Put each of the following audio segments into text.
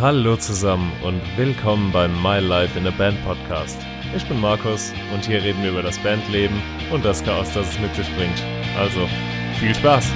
Hallo zusammen und willkommen beim My Life in a Band Podcast. Ich bin Markus und hier reden wir über das Bandleben und das Chaos, das es mit sich bringt. Also, viel Spaß!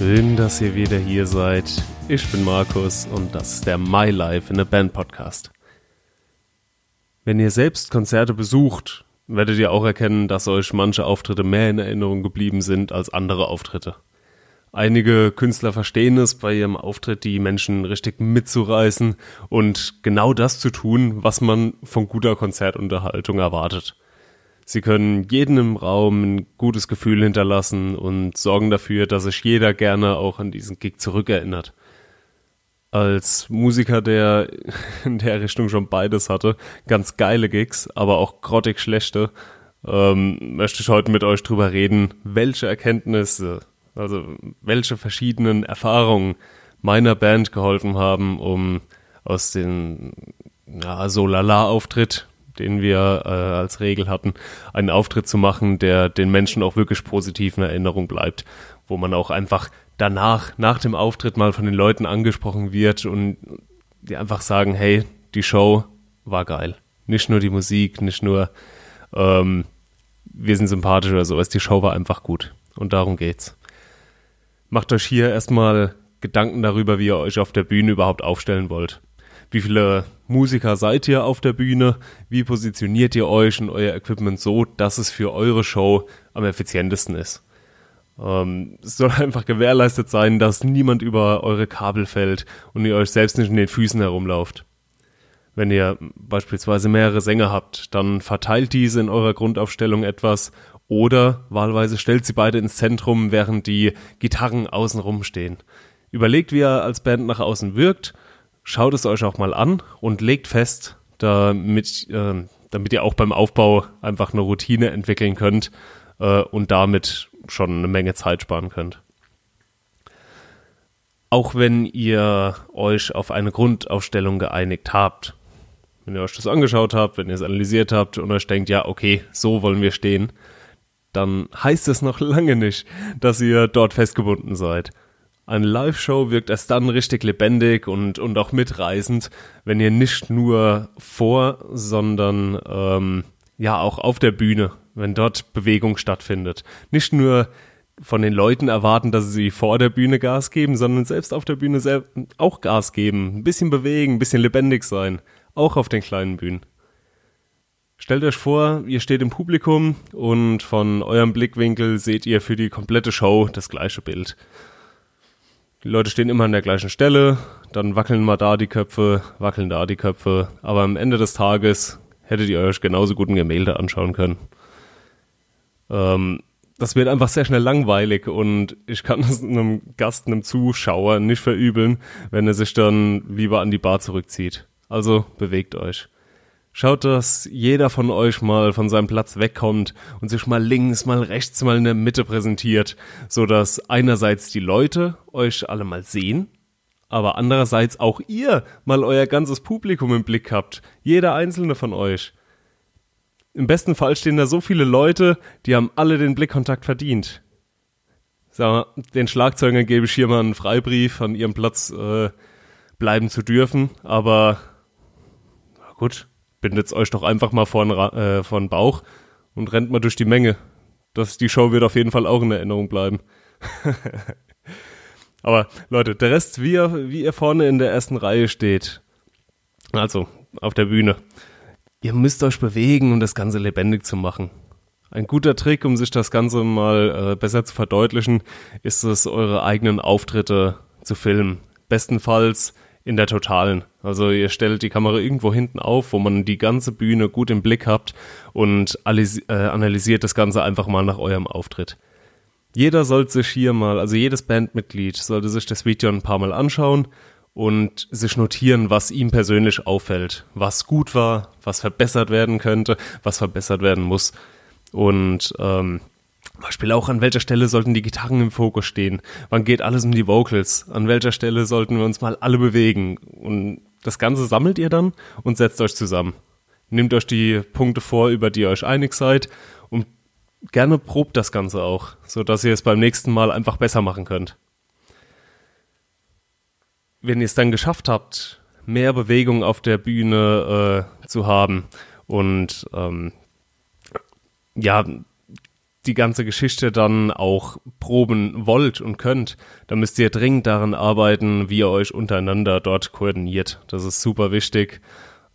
Schön, dass ihr wieder hier seid. Ich bin Markus und das ist der My Life in a Band Podcast. Wenn ihr selbst Konzerte besucht, werdet ihr auch erkennen, dass euch manche Auftritte mehr in Erinnerung geblieben sind als andere Auftritte. Einige Künstler verstehen es, bei ihrem Auftritt die Menschen richtig mitzureißen und genau das zu tun, was man von guter Konzertunterhaltung erwartet. Sie können jedem im Raum ein gutes Gefühl hinterlassen und sorgen dafür, dass sich jeder gerne auch an diesen Gig zurückerinnert. Als Musiker, der in der Richtung schon beides hatte, ganz geile Gigs, aber auch grottig schlechte, ähm, möchte ich heute mit euch drüber reden, welche Erkenntnisse, also welche verschiedenen Erfahrungen meiner Band geholfen haben, um aus dem ja, so lala Auftritt den wir äh, als Regel hatten, einen Auftritt zu machen, der den Menschen auch wirklich positiv in Erinnerung bleibt, wo man auch einfach danach, nach dem Auftritt mal von den Leuten angesprochen wird und die einfach sagen, hey, die Show war geil. Nicht nur die Musik, nicht nur ähm, wir sind sympathisch oder sowas, die Show war einfach gut. Und darum geht's. Macht euch hier erstmal Gedanken darüber, wie ihr euch auf der Bühne überhaupt aufstellen wollt. Wie viele Musiker seid ihr auf der Bühne? Wie positioniert ihr euch und euer Equipment so, dass es für eure Show am effizientesten ist? Ähm, es soll einfach gewährleistet sein, dass niemand über eure Kabel fällt und ihr euch selbst nicht in den Füßen herumlauft. Wenn ihr beispielsweise mehrere Sänger habt, dann verteilt diese in eurer Grundaufstellung etwas oder wahlweise stellt sie beide ins Zentrum, während die Gitarren außenrum stehen. Überlegt, wie er als Band nach außen wirkt schaut es euch auch mal an und legt fest, damit, äh, damit ihr auch beim Aufbau einfach eine Routine entwickeln könnt äh, und damit schon eine Menge Zeit sparen könnt. Auch wenn ihr euch auf eine Grundaufstellung geeinigt habt, wenn ihr euch das angeschaut habt, wenn ihr es analysiert habt und euch denkt, ja, okay, so wollen wir stehen, dann heißt es noch lange nicht, dass ihr dort festgebunden seid. Eine Live-Show wirkt erst dann richtig lebendig und, und auch mitreißend, wenn ihr nicht nur vor, sondern ähm, ja auch auf der Bühne, wenn dort Bewegung stattfindet. Nicht nur von den Leuten erwarten, dass sie vor der Bühne Gas geben, sondern selbst auf der Bühne auch Gas geben. Ein bisschen bewegen, ein bisschen lebendig sein. Auch auf den kleinen Bühnen. Stellt euch vor, ihr steht im Publikum und von eurem Blickwinkel seht ihr für die komplette Show das gleiche Bild. Die Leute stehen immer an der gleichen Stelle, dann wackeln mal da die Köpfe, wackeln da die Köpfe, aber am Ende des Tages hättet ihr euch genauso gut ein Gemälde anschauen können. Ähm, das wird einfach sehr schnell langweilig und ich kann es einem Gast, einem Zuschauer nicht verübeln, wenn er sich dann lieber an die Bar zurückzieht. Also bewegt euch. Schaut, dass jeder von euch mal von seinem Platz wegkommt und sich mal links, mal rechts, mal in der Mitte präsentiert, so dass einerseits die Leute euch alle mal sehen, aber andererseits auch ihr mal euer ganzes Publikum im Blick habt, jeder einzelne von euch. Im besten Fall stehen da so viele Leute, die haben alle den Blickkontakt verdient. Sag mal, den Schlagzeugern gebe ich hier mal einen Freibrief, an ihrem Platz äh, bleiben zu dürfen, aber gut, bindet euch doch einfach mal vor den, äh, vor den Bauch und rennt mal durch die Menge. Das, die Show wird auf jeden Fall auch in Erinnerung bleiben. Aber Leute, der Rest, wie ihr, wie ihr vorne in der ersten Reihe steht, also auf der Bühne, ihr müsst euch bewegen, um das Ganze lebendig zu machen. Ein guter Trick, um sich das Ganze mal äh, besser zu verdeutlichen, ist es, eure eigenen Auftritte zu filmen. Bestenfalls in der Totalen. Also ihr stellt die Kamera irgendwo hinten auf, wo man die ganze Bühne gut im Blick habt und äh, analysiert das Ganze einfach mal nach eurem Auftritt. Jeder sollte sich hier mal, also jedes Bandmitglied sollte sich das Video ein paar Mal anschauen und sich notieren, was ihm persönlich auffällt, was gut war, was verbessert werden könnte, was verbessert werden muss. Und ähm, Beispiel auch, an welcher Stelle sollten die Gitarren im Fokus stehen? Wann geht alles um die Vocals? An welcher Stelle sollten wir uns mal alle bewegen? Und das Ganze sammelt ihr dann und setzt euch zusammen. Nehmt euch die Punkte vor, über die ihr euch einig seid und gerne probt das Ganze auch, sodass ihr es beim nächsten Mal einfach besser machen könnt. Wenn ihr es dann geschafft habt, mehr Bewegung auf der Bühne äh, zu haben und ähm, ja, die ganze Geschichte dann auch proben wollt und könnt, dann müsst ihr dringend daran arbeiten, wie ihr euch untereinander dort koordiniert. Das ist super wichtig.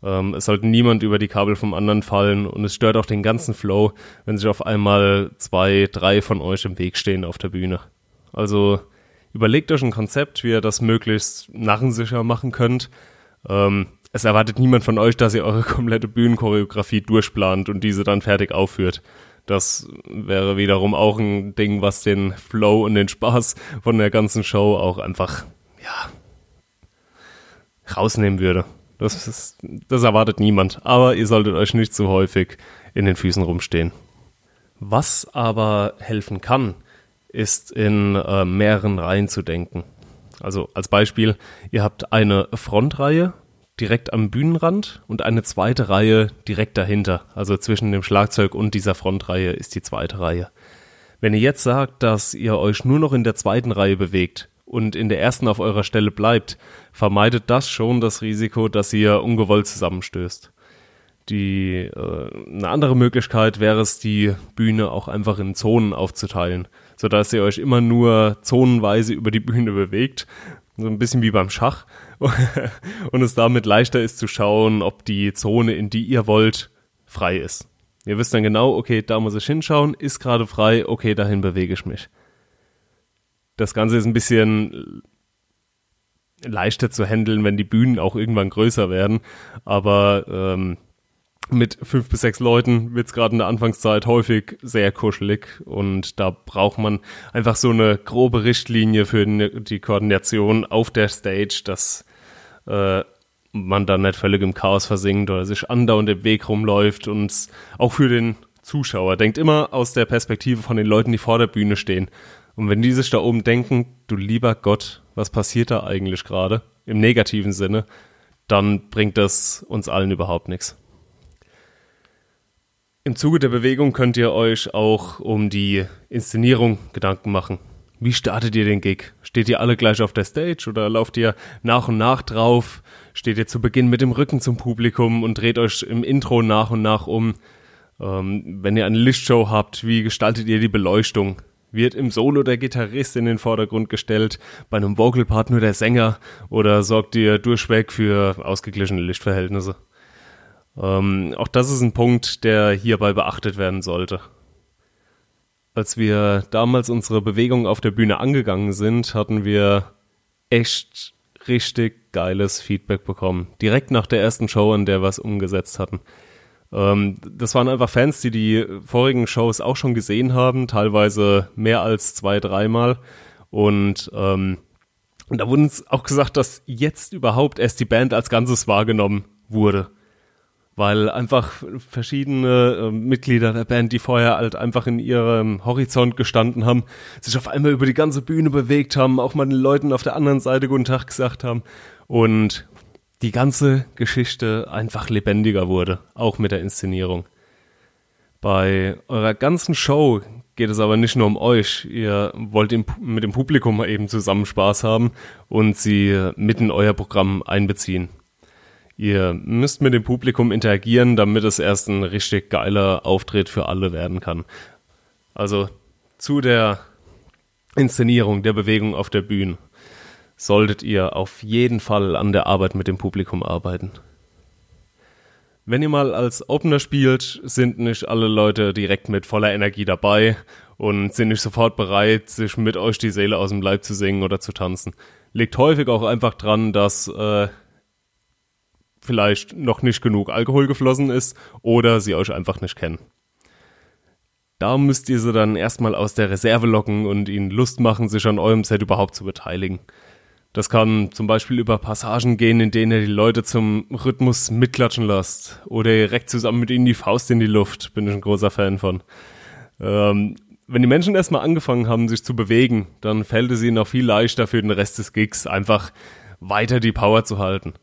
Ähm, es sollte niemand über die Kabel vom anderen fallen und es stört auch den ganzen Flow, wenn sich auf einmal zwei, drei von euch im Weg stehen auf der Bühne. Also überlegt euch ein Konzept, wie ihr das möglichst narrensicher machen könnt. Ähm, es erwartet niemand von euch, dass ihr eure komplette Bühnenchoreografie durchplant und diese dann fertig aufführt. Das wäre wiederum auch ein Ding, was den Flow und den Spaß von der ganzen Show auch einfach, ja, rausnehmen würde. Das, ist, das erwartet niemand. Aber ihr solltet euch nicht zu häufig in den Füßen rumstehen. Was aber helfen kann, ist in äh, mehreren Reihen zu denken. Also als Beispiel, ihr habt eine Frontreihe direkt am Bühnenrand und eine zweite Reihe direkt dahinter. Also zwischen dem Schlagzeug und dieser Frontreihe ist die zweite Reihe. Wenn ihr jetzt sagt, dass ihr euch nur noch in der zweiten Reihe bewegt und in der ersten auf eurer Stelle bleibt, vermeidet das schon das Risiko, dass ihr ungewollt zusammenstößt. Die äh, eine andere Möglichkeit wäre es, die Bühne auch einfach in Zonen aufzuteilen, sodass ihr euch immer nur zonenweise über die Bühne bewegt, so ein bisschen wie beim Schach und es damit leichter ist zu schauen, ob die Zone, in die ihr wollt, frei ist. Ihr wisst dann genau, okay, da muss ich hinschauen, ist gerade frei, okay, dahin bewege ich mich. Das Ganze ist ein bisschen leichter zu handeln, wenn die Bühnen auch irgendwann größer werden, aber ähm, mit fünf bis sechs Leuten wird es gerade in der Anfangszeit häufig sehr kuschelig und da braucht man einfach so eine grobe Richtlinie für die Koordination auf der Stage, dass äh, man dann nicht völlig im Chaos versinkt oder sich andauernd im Weg rumläuft und auch für den Zuschauer denkt immer aus der Perspektive von den Leuten, die vor der Bühne stehen. Und wenn die sich da oben denken, du lieber Gott, was passiert da eigentlich gerade, im negativen Sinne, dann bringt das uns allen überhaupt nichts. Im Zuge der Bewegung könnt ihr euch auch um die Inszenierung Gedanken machen. Wie startet ihr den Gig? Steht ihr alle gleich auf der Stage oder lauft ihr nach und nach drauf? Steht ihr zu Beginn mit dem Rücken zum Publikum und dreht euch im Intro nach und nach um? Ähm, wenn ihr eine Lichtshow habt, wie gestaltet ihr die Beleuchtung? Wird im Solo der Gitarrist in den Vordergrund gestellt, bei einem Vocalpart nur der Sänger oder sorgt ihr durchweg für ausgeglichene Lichtverhältnisse? Ähm, auch das ist ein Punkt, der hierbei beachtet werden sollte. Als wir damals unsere Bewegung auf der Bühne angegangen sind, hatten wir echt richtig geiles Feedback bekommen. Direkt nach der ersten Show, an der wir es umgesetzt hatten. Ähm, das waren einfach Fans, die die vorigen Shows auch schon gesehen haben, teilweise mehr als zwei, dreimal. Und ähm, da wurde uns auch gesagt, dass jetzt überhaupt erst die Band als Ganzes wahrgenommen wurde weil einfach verschiedene äh, Mitglieder der Band, die vorher halt einfach in ihrem Horizont gestanden haben, sich auf einmal über die ganze Bühne bewegt haben, auch mal den Leuten auf der anderen Seite guten Tag gesagt haben und die ganze Geschichte einfach lebendiger wurde, auch mit der Inszenierung. Bei eurer ganzen Show geht es aber nicht nur um euch. Ihr wollt mit dem Publikum eben zusammen Spaß haben und sie mitten in euer Programm einbeziehen. Ihr müsst mit dem Publikum interagieren, damit es erst ein richtig geiler Auftritt für alle werden kann. Also zu der Inszenierung der Bewegung auf der Bühne solltet ihr auf jeden Fall an der Arbeit mit dem Publikum arbeiten. Wenn ihr mal als Opener spielt, sind nicht alle Leute direkt mit voller Energie dabei und sind nicht sofort bereit, sich mit euch die Seele aus dem Leib zu singen oder zu tanzen. Liegt häufig auch einfach dran, dass äh, vielleicht noch nicht genug Alkohol geflossen ist oder sie euch einfach nicht kennen. Da müsst ihr sie dann erstmal aus der Reserve locken und ihnen Lust machen, sich an eurem Set überhaupt zu beteiligen. Das kann zum Beispiel über Passagen gehen, in denen ihr die Leute zum Rhythmus mitklatschen lasst oder direkt zusammen mit ihnen die Faust in die Luft. Bin ich ein großer Fan von. Ähm, wenn die Menschen erstmal angefangen haben, sich zu bewegen, dann fällt es ihnen auch viel leichter für den Rest des Gigs einfach weiter die Power zu halten.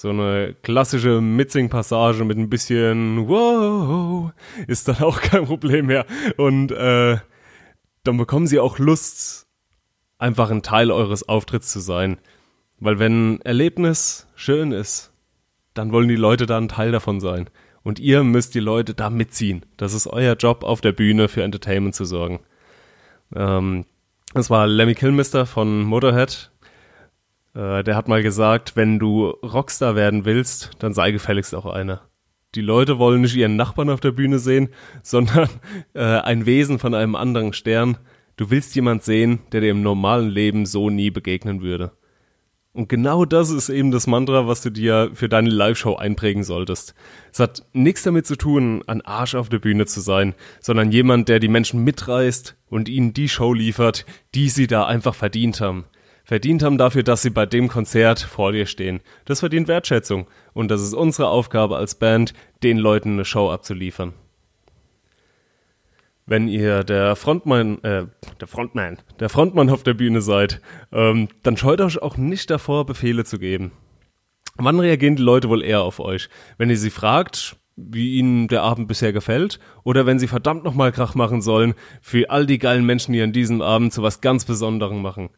So eine klassische Mitsing-Passage mit ein bisschen Wow ist dann auch kein Problem mehr. Und äh, dann bekommen sie auch Lust, einfach ein Teil eures Auftritts zu sein. Weil wenn Erlebnis schön ist, dann wollen die Leute da ein Teil davon sein. Und ihr müsst die Leute da mitziehen. Das ist euer Job auf der Bühne für Entertainment zu sorgen. Ähm, das war Lemmy Kilmister von Motorhead. Äh, der hat mal gesagt, wenn du Rockstar werden willst, dann sei gefälligst auch einer. Die Leute wollen nicht ihren Nachbarn auf der Bühne sehen, sondern äh, ein Wesen von einem anderen Stern, Du willst jemand sehen, der dir im normalen Leben so nie begegnen würde. Und genau das ist eben das Mantra, was du dir für deine Live-Show einprägen solltest. Es hat nichts damit zu tun, ein Arsch auf der Bühne zu sein, sondern jemand, der die Menschen mitreißt und ihnen die Show liefert, die sie da einfach verdient haben. Verdient haben dafür, dass sie bei dem Konzert vor dir stehen. Das verdient Wertschätzung. Und das ist unsere Aufgabe als Band, den Leuten eine Show abzuliefern wenn ihr der Frontmann, äh, der Frontman, der Frontmann auf der Bühne seid, ähm, dann scheut euch auch nicht davor, Befehle zu geben. Wann reagieren die Leute wohl eher auf euch? Wenn ihr sie fragt, wie ihnen der Abend bisher gefällt, oder wenn sie verdammt nochmal Krach machen sollen für all die geilen Menschen, die an diesem Abend zu was ganz Besonderem machen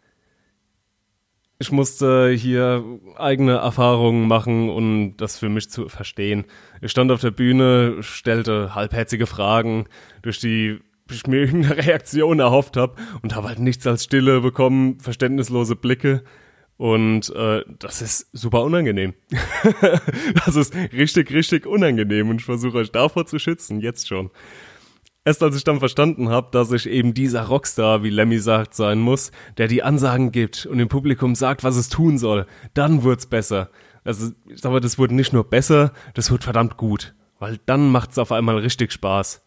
ich musste hier eigene Erfahrungen machen und das für mich zu verstehen. Ich stand auf der Bühne, stellte halbherzige Fragen, durch die ich mir irgendeine Reaktion erhofft habe und habe halt nichts als Stille bekommen, verständnislose Blicke. Und äh, das ist super unangenehm. das ist richtig, richtig unangenehm und ich versuche euch davor zu schützen, jetzt schon. Erst als ich dann verstanden habe, dass ich eben dieser Rockstar, wie Lemmy sagt, sein muss, der die Ansagen gibt und dem Publikum sagt, was es tun soll, dann wird's besser. Also, ich sage, das wurde nicht nur besser, das wird verdammt gut. Weil dann macht's auf einmal richtig Spaß.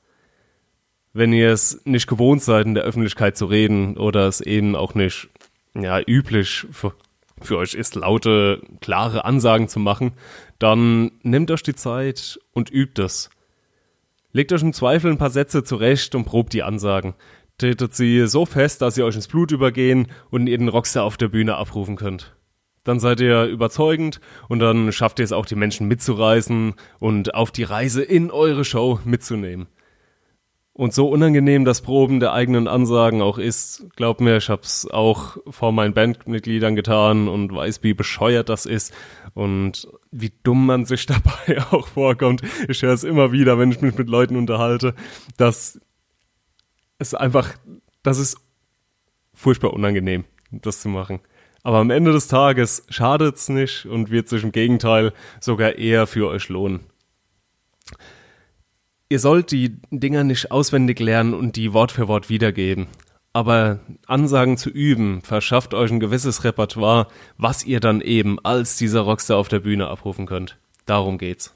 Wenn ihr es nicht gewohnt seid, in der Öffentlichkeit zu reden oder es eben auch nicht, ja, üblich für, für euch ist, laute, klare Ansagen zu machen, dann nehmt euch die Zeit und übt es. Legt euch im Zweifel ein paar Sätze zurecht und probt die Ansagen. Tretet sie so fest, dass sie euch ins Blut übergehen und ihr den Rockstar auf der Bühne abrufen könnt. Dann seid ihr überzeugend und dann schafft ihr es auch, die Menschen mitzureißen und auf die Reise in eure Show mitzunehmen. Und so unangenehm das Proben der eigenen Ansagen auch ist, glaub mir, ich hab's auch vor meinen Bandmitgliedern getan und weiß, wie bescheuert das ist und wie dumm man sich dabei auch vorkommt. Ich höre es immer wieder, wenn ich mich mit Leuten unterhalte, dass es einfach, das ist furchtbar unangenehm, das zu machen. Aber am Ende des Tages schadet's nicht und wird sich im Gegenteil sogar eher für euch lohnen ihr sollt die Dinger nicht auswendig lernen und die Wort für Wort wiedergeben. Aber Ansagen zu üben verschafft euch ein gewisses Repertoire, was ihr dann eben als dieser Rockstar auf der Bühne abrufen könnt. Darum geht's.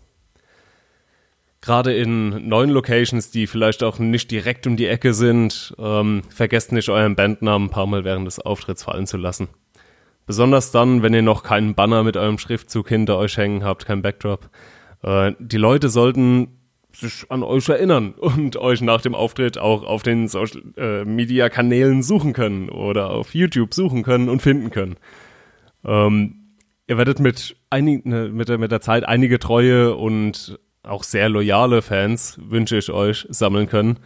Gerade in neuen Locations, die vielleicht auch nicht direkt um die Ecke sind, ähm, vergesst nicht euren Bandnamen ein paar Mal während des Auftritts fallen zu lassen. Besonders dann, wenn ihr noch keinen Banner mit eurem Schriftzug hinter euch hängen habt, kein Backdrop. Äh, die Leute sollten sich an euch erinnern und euch nach dem Auftritt auch auf den Social äh, Media Kanälen suchen können oder auf YouTube suchen können und finden können. Ähm, ihr werdet mit, einig, ne, mit, der, mit der Zeit einige treue und auch sehr loyale Fans, wünsche ich euch, sammeln können.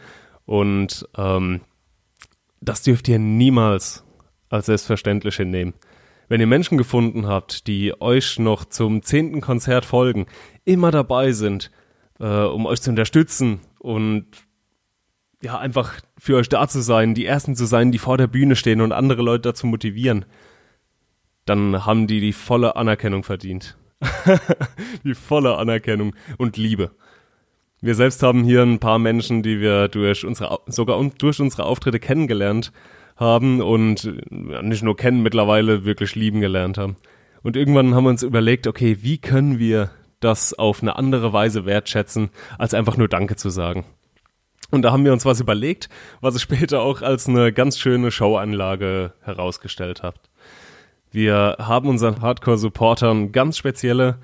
Und ähm, das dürft ihr niemals als selbstverständlich hinnehmen. Wenn ihr Menschen gefunden habt, die euch noch zum zehnten Konzert folgen, immer dabei sind, äh, um euch zu unterstützen und ja, einfach für euch da zu sein, die Ersten zu sein, die vor der Bühne stehen und andere Leute dazu motivieren, dann haben die die volle Anerkennung verdient. die volle Anerkennung und Liebe. Wir selbst haben hier ein paar Menschen, die wir durch unsere, sogar durch unsere Auftritte kennengelernt haben und nicht nur kennen, mittlerweile wirklich lieben gelernt haben. Und irgendwann haben wir uns überlegt, okay, wie können wir das auf eine andere Weise wertschätzen, als einfach nur Danke zu sagen. Und da haben wir uns was überlegt, was es später auch als eine ganz schöne Showanlage herausgestellt hat. Wir haben unseren Hardcore-Supportern ganz spezielle,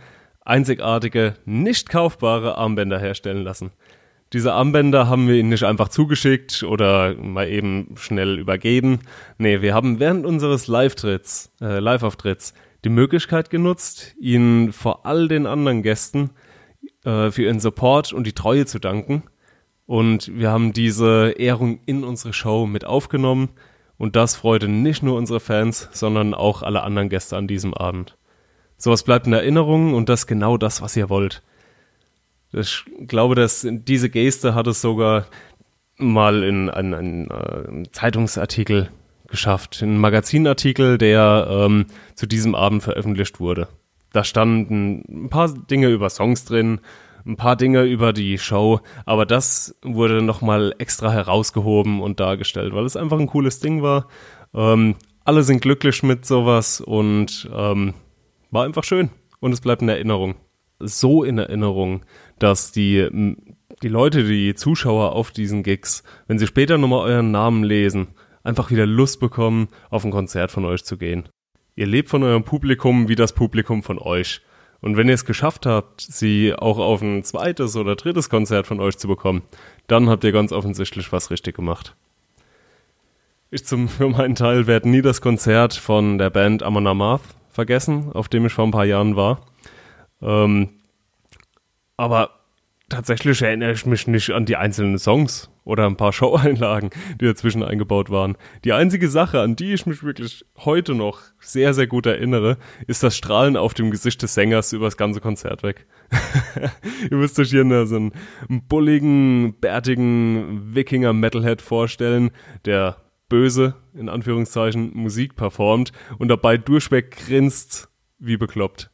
einzigartige, nicht kaufbare Armbänder herstellen lassen. Diese Armbänder haben wir ihnen nicht einfach zugeschickt oder mal eben schnell übergeben. Nee, wir haben während unseres Live-Tritts, äh, Live-Auftritts die Möglichkeit genutzt, ihnen vor all den anderen Gästen äh, für ihren Support und die Treue zu danken. Und wir haben diese Ehrung in unsere Show mit aufgenommen. Und das freute nicht nur unsere Fans, sondern auch alle anderen Gäste an diesem Abend. Sowas bleibt in Erinnerung und das ist genau das, was ihr wollt. Ich glaube, dass diese Geste hat es sogar mal in einen äh, Zeitungsartikel geschafft, ein Magazinartikel, der ähm, zu diesem Abend veröffentlicht wurde. Da standen ein paar Dinge über Songs drin, ein paar Dinge über die Show, aber das wurde nochmal extra herausgehoben und dargestellt, weil es einfach ein cooles Ding war. Ähm, alle sind glücklich mit sowas und ähm, war einfach schön und es bleibt in Erinnerung. So in Erinnerung, dass die, die Leute, die Zuschauer auf diesen Gigs, wenn sie später nochmal euren Namen lesen, einfach wieder Lust bekommen, auf ein Konzert von euch zu gehen. Ihr lebt von eurem Publikum wie das Publikum von euch. Und wenn ihr es geschafft habt, sie auch auf ein zweites oder drittes Konzert von euch zu bekommen, dann habt ihr ganz offensichtlich was richtig gemacht. Ich zum, für meinen Teil werde nie das Konzert von der Band Amon Amarth vergessen, auf dem ich vor ein paar Jahren war. Ähm, aber tatsächlich erinnere ich mich nicht an die einzelnen Songs oder ein paar Show-Einlagen, die dazwischen eingebaut waren. Die einzige Sache, an die ich mich wirklich heute noch sehr, sehr gut erinnere, ist das Strahlen auf dem Gesicht des Sängers über das ganze Konzert weg. Ihr müsst euch hier so einen bulligen, bärtigen Wikinger-Metalhead vorstellen, der böse, in Anführungszeichen, Musik performt und dabei durchweg grinst wie bekloppt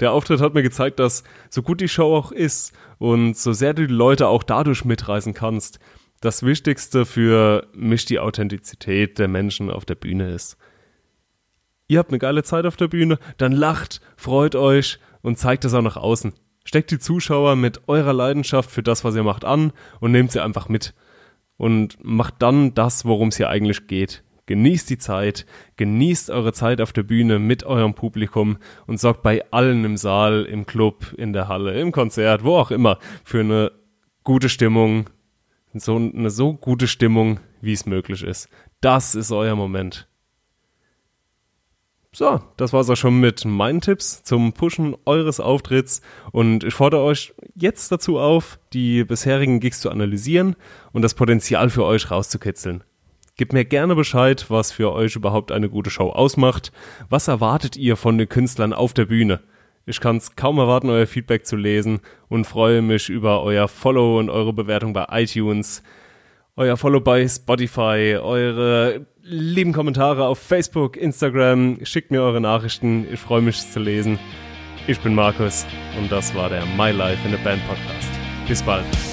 der Auftritt hat mir gezeigt, dass so gut die Show auch ist und so sehr du die Leute auch dadurch mitreißen kannst, das Wichtigste für mich die Authentizität der Menschen auf der Bühne ist. Ihr habt eine geile Zeit auf der Bühne, dann lacht, freut euch und zeigt es auch nach außen. Steckt die Zuschauer mit eurer Leidenschaft für das, was ihr macht, an und nehmt sie einfach mit. Und macht dann das, worum es hier eigentlich geht. Genießt die Zeit, genießt eure Zeit auf der Bühne mit eurem Publikum und sorgt bei allen im Saal, im Club, in der Halle, im Konzert, wo auch immer, für eine gute Stimmung, so eine so gute Stimmung, wie es möglich ist. Das ist euer Moment. So, das war's auch schon mit meinen Tipps zum Pushen eures Auftritts und ich fordere euch jetzt dazu auf, die bisherigen Gigs zu analysieren und das Potenzial für euch rauszukitzeln. Gebt mir gerne Bescheid, was für euch überhaupt eine gute Show ausmacht. Was erwartet ihr von den Künstlern auf der Bühne? Ich kann es kaum erwarten, euer Feedback zu lesen und freue mich über euer Follow und eure Bewertung bei iTunes, euer Follow bei Spotify, eure lieben Kommentare auf Facebook, Instagram. Schickt mir eure Nachrichten. Ich freue mich zu lesen. Ich bin Markus und das war der My Life in a Band Podcast. Bis bald.